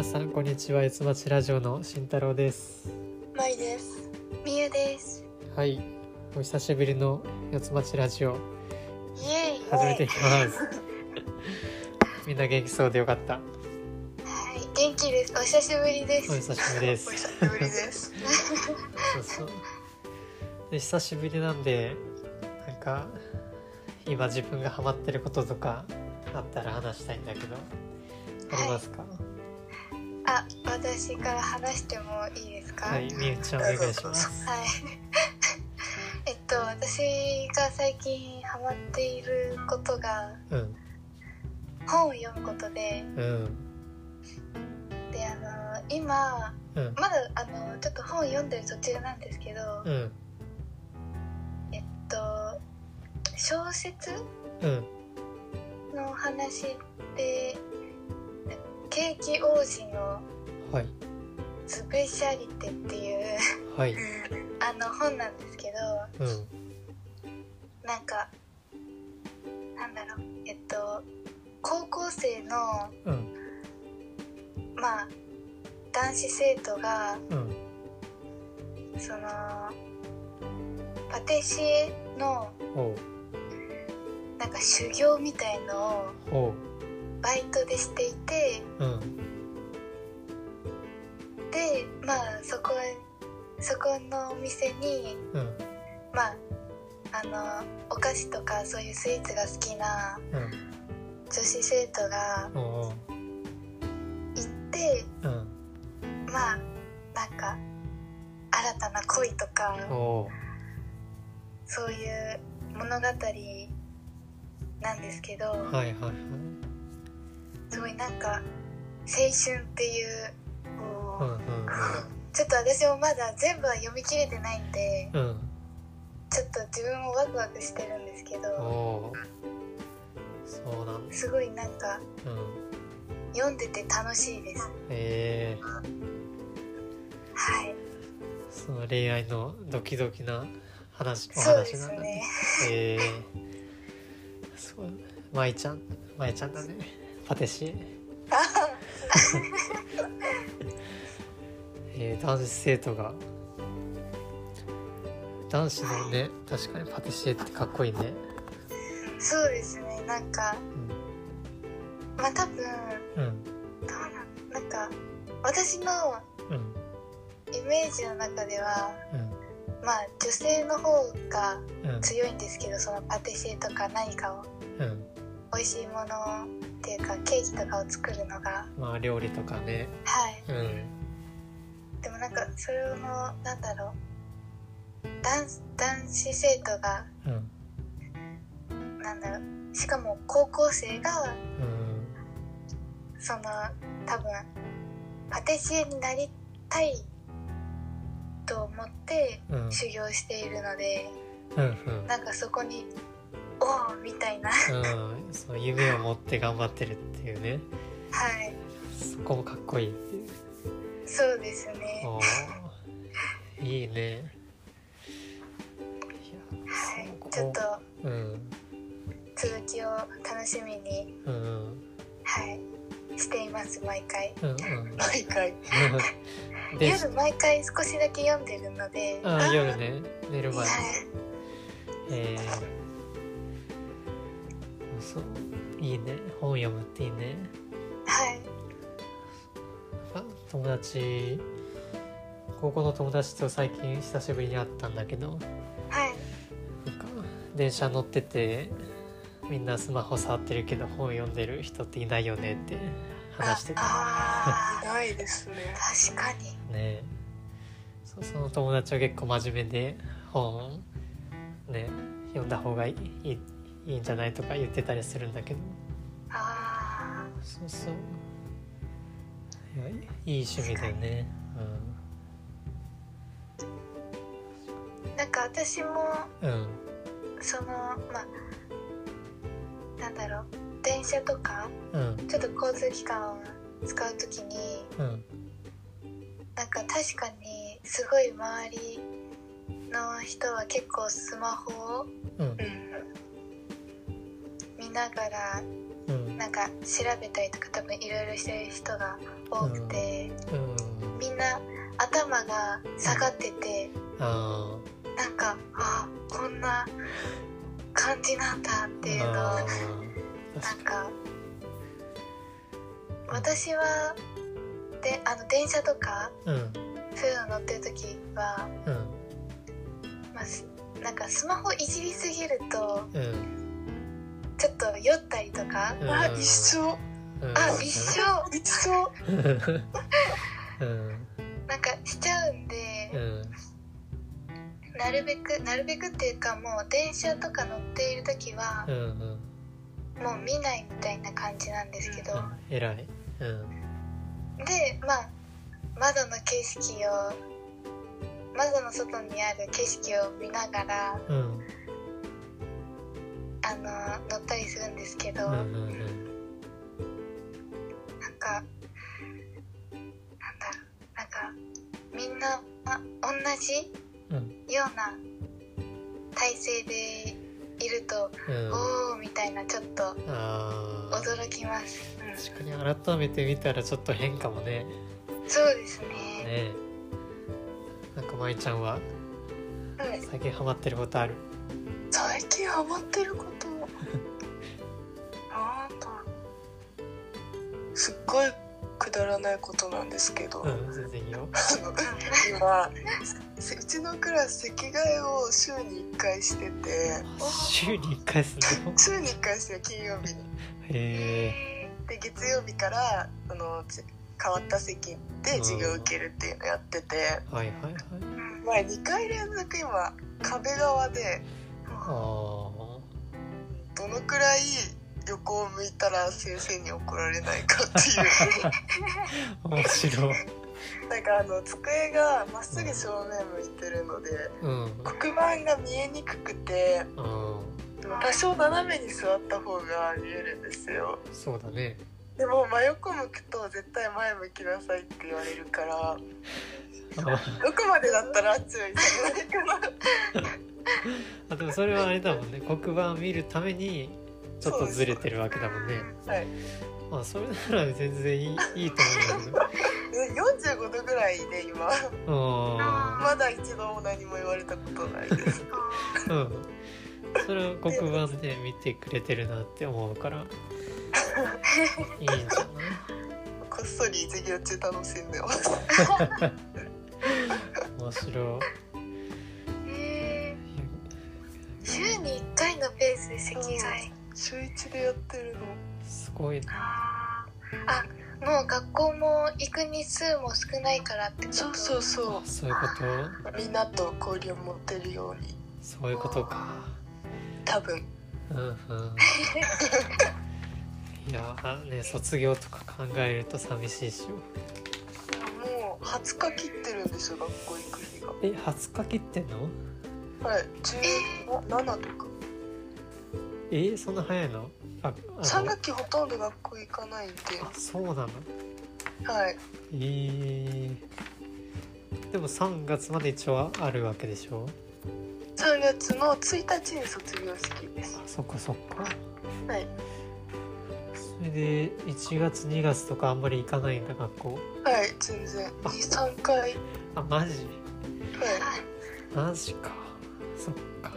皆さんこんにちは四つ町ラジオの慎太郎ですまいです。みゆです。はいお久しぶりの四つ町ラジオ。始めていきます みんな元気そうでよかった？はい、元気です。お久しぶりです。お久しぶりですお久しぶりです。そうそうで久しぶりなんでなんか今自分がハマってることとかあったら話したいんだけどありますか？あ、私から話してもいいですか？はいみゆちゃんお願いしますはい。えっと、私が最近ハマっていることがうん本を読むことで、うんで、あの、今。うんまだ、あの、ちょっと本読んでる途中なんですけど、うんえっと。小説うんのお話で。ケーキ王子のはい。スペシャリテっていうはい。あの本なんですけどうん。なんかなんだろうえっと高校生のうん。まあ男子生徒がうん。そのパティシエのなんか修行みたいのをバイトでしていてうんでまあそこそこのお店にうんまああのお菓子とかそういうスイーツが好きな女子生徒が行ってうんまあなんか新たな恋とかそういう物語なんですけど、はいはいはい。すごいなんか青春っていううんうんちょっと私もまだ全部は読み切れてないんでうん。うんちょっと自分もワクワクしてるんですけどそうなんですすごいなんかうん。読んでて楽しいです。え。ー、はい。その恋愛のドキドキな話お話なんだねすね。え。ー、そう。舞ちゃん。舞ちゃんだねパティシエえー、男子生徒が。男子のね確かにパティシエってかっこいいね。そうですね。なんかまあ多分うん。うんどうなんなんか私のうん。イメージの中ではうん。まあ女性の方がうん。強いんですけどそのパティシエとか何かを。うん。美味しいものっていうかケーキとかを作るのがまあ料理とかね。はい。うん。でもなんかそれのなんだろう。男男子生徒がうん。なんだろう。しかも高校生がうん。その多分パティシエになりたいと思ってうん。修行しているのでうんうん。なんかそこに「おお!」みたいな。うん、その夢を持って頑張ってるっていうね。はい。そこもかっこいいっていう。そうですね。おーいいねはいちょっとうん続きを楽しみにうん。うんはいしています毎回。うんうん。毎回。で夜毎回少しだけ読んでるので。あー夜ね。寝る前はい。えー、いいね。本読むっていいね。はい。あ友達高校の友達と最近久しぶりに会ったんだけどはい。電車乗っててみんなスマホ触ってるけど本読んでる人っていないよねって話してた。ああないですね。ー確かに。ね。そうその友達は結構真面目で本ね読んだ方がいいいいんじゃないとか言ってたりするんだけど。あそうそう。いやいい趣味だよねーなんか私もうん。うんそのまあなんだろう。電車とかうん。ちょっと交通機関を使う時にうん。なんか確かにすごい周りの人は結構スマホをうん。うん。見ながらうんなんか調べたりとか多分いろいろしてる人が多くて、うん。みんな頭が下がっててあなんかあこんな感じなんだっていうのをー。あなんかか私はであの電車とかにうんそういうの乗ってる時は、うん。まあ、すなんかスマホいじりすぎるとうんちょっと酔ったりとか、うん。あ一緒。うん。あ一緒。一緒。うん。なんかしちゃうんで、うん。なるべくなるべくっていうかもう電車とか乗っている時はうんうん。もう見ないみたいな感じなんですけど、偉い。うん。でまあ窓の景色を窓の外にある景色を見ながらうんあの乗ったりするんですけど、うんうなんん。うんかなんだろうなんかみんなあ同じうん。ような体勢でいると、うん。おおみたいなちょっと驚きます、うん。確かに改めて見たらちょっと変かもね。そうですね。ねえ。なんか舞ちゃんははい最近ハマってることある？最近ハマってること。なんだすっごいくだらないことなんですけど、うん全然いいよ。今 せうちのクラス席替えを週に1回してて。週に1回すんの？週に1回して金曜日に。へえで月曜日からあのち変わった席で授業を受けるっていうのやってて、はいはいはい。前2回連続今壁側であどのくらい横を向いたら先生に怒られないかっていう。あ 面白い。なんかあの机がまっすぐ正面向いてるのでうん。黒板が見えにくくてうん。多少斜めに座った方が見えるんですよ。そうだね。でも真横向くと絶対前向きなさいって言われるから あどこまでだったらあっちは行けないかなあでもそれはあれだもんね。黒板を見るためにちょっとずれてるわけだもんね。はい。まあそれなら全然いいいいと思うんだで45度ぐらいで今。まだ一度も何も言われたことないです。あうん。それは黒板で見てくれてるなって思うからいいんじゃない？こっそり授業中楽しんでます。面白へえ週に1回のペースで席替え週1でやってるの？いすごいな。あもう学校も行く日数も少ないからってこと？そうそうそあそういうこと？うみんなと交流を持ってるように。そういうことか。多分。うんうん。いやね卒業とか考えると寂しいしよもう20日切ってるんですよ学校行く日が。え20日切ってんの？はい。17とか。えそんな早いの？ああの？3学期ほとんど学校行かないんで。あそうなの？はい。えー、でも3月まで一応あるわけでしょ？3月の1日に卒業式です。あそっかそっか。はい。それで1月2月とかあんまり行かないんだ学校？はい全然。23回。はいあマジ？マジかそっか。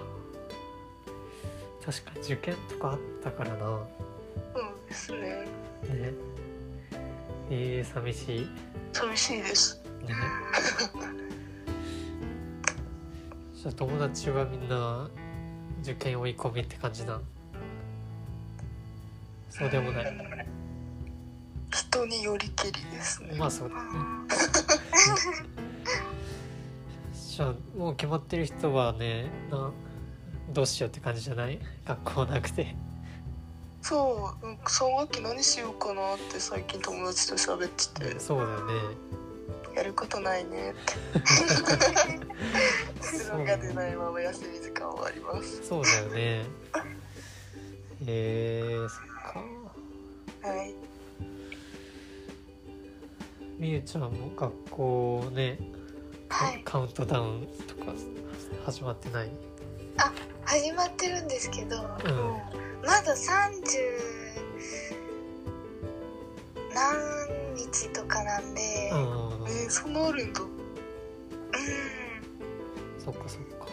確かに受験とかあったからな。そうですね。ね。えー、寂しい。寂しいです。ね。じゃあ友達はみんな受験追い込みって感じなんそうでもない。人によりけりですね。まあそうだね じゃあもう決まってる人はねなどうしようって感じじゃない？学校なくて。そうなんか3学期何しようかなって最近友達と喋ってて。そうだよね。やることないねって。結論が出ないまま休み時間終わります。そうだよね。えー、そっか。はい。みゆちゃんも学校ね、カはい。カウントダウンとか始まってない？始まってるんですけどうん。まだ30何日とかなんでううん。んえー、そんなあるんだ。そっかそっか。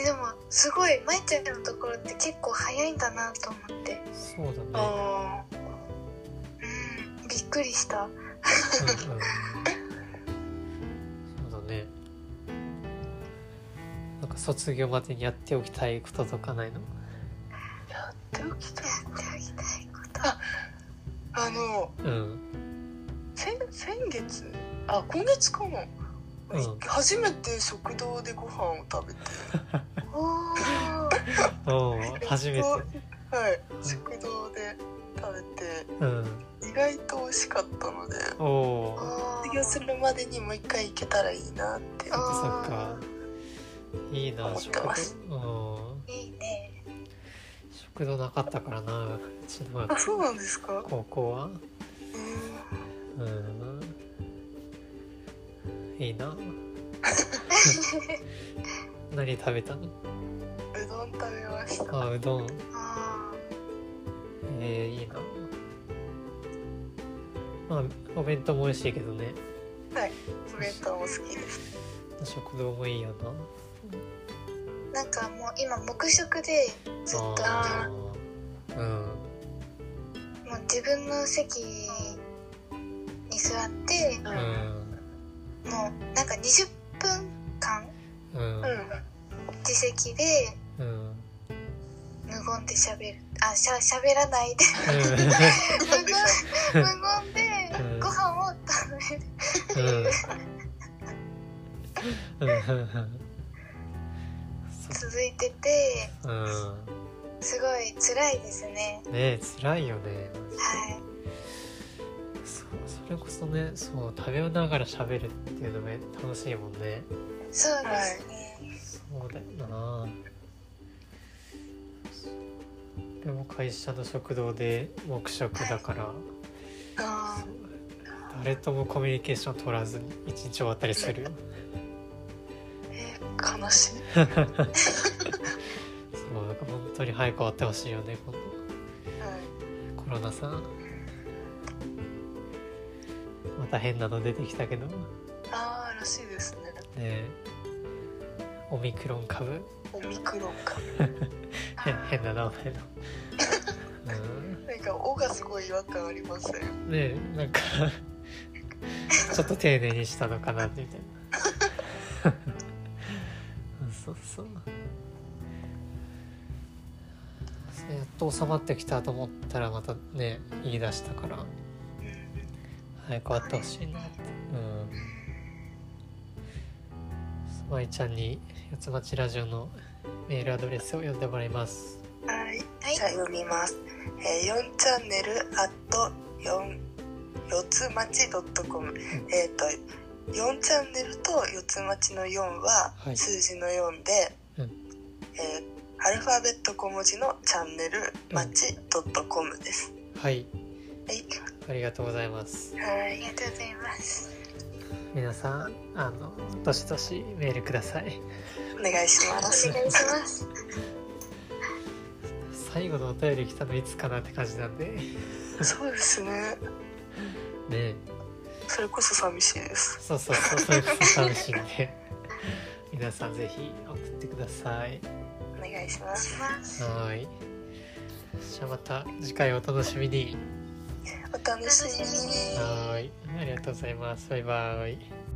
えでもすごい舞ちゃんのところって結構早いんだなと思って。そうだね。あうん。びっくりした。うんうん卒業までにやっておきたいこととかないの？ーやっておきたいやってあげたいこと。あのうん。先先月？あ今月かな、うん。初めて食堂でご飯を食べて。お初めて。はい。食堂で食べて。うん。意外と美味しかったので。おお卒業するまでにもう一回行けたらいいなって。あそっかいいな思っ食堂てます。うん。いいね。食堂なかったからなうちのあそうなんですか？高校は。うん。うんいいな。何食べたの？うどん食べました。あうどん。あえー、いいな。まあお弁当も美味しいけどね。お弁当も好きです。食堂もいいよーなんかもう今黙食でずっとうん。もう自分の席に座ってううん。もうなんか20分間うん。うん自席でうん無言で喋る。あしゃ喋らないで。うん。無言無言でうんご飯を食べる続いててうんすごい辛いですね。ねえ辛いよね。はい。そうそれこそねそう食べながら喋るっていうのが楽しいもんね。そうですね、そうだよな。でも会社の食堂で黙食だからあ誰ともコミュニケーション取らずに一日終わったりする悲しい。そうなんか本当に早く終わってほしいよね今度。はい。コロナさん。また変なの出てきたけど。ねああらしいですね。え。オミクロン株。オミクロンかへ 変な名前の、なんか「お」がすごい違和感ありますねうん、ねえなんか ちょっと丁寧にしたのかなみたいな。うんそうそう。そうやっと収まってきたと思ったらまたね言い出したから。早く終わってほしいなって。うん。スマイちゃんに四つ町ラジオのメールアドレスを読んでもらいます。はい。はい。じゃあ読みます、えー、4チャンネルアット4四つ町ドットコム。えっ、と4チャンネルと四つ町の4ははい。数字の4で、うん。えーアルファベット小文字のチャンネル町ドットコムです、はい。はい。ありがとうございます。はいありがとうございます。皆さんあのどしどしメールください。お願いします。お願いします。最後のお便り来たのいつかなって感じなんで。ねそうですね。えそれこそ寂しいです。そうそうそうそれこそ楽しいんで。皆さんぜひ送ってください。お願いします。はーい。じゃあまた次回お楽しみに。お楽しみに。はーい。ありがとうございます。バイバイ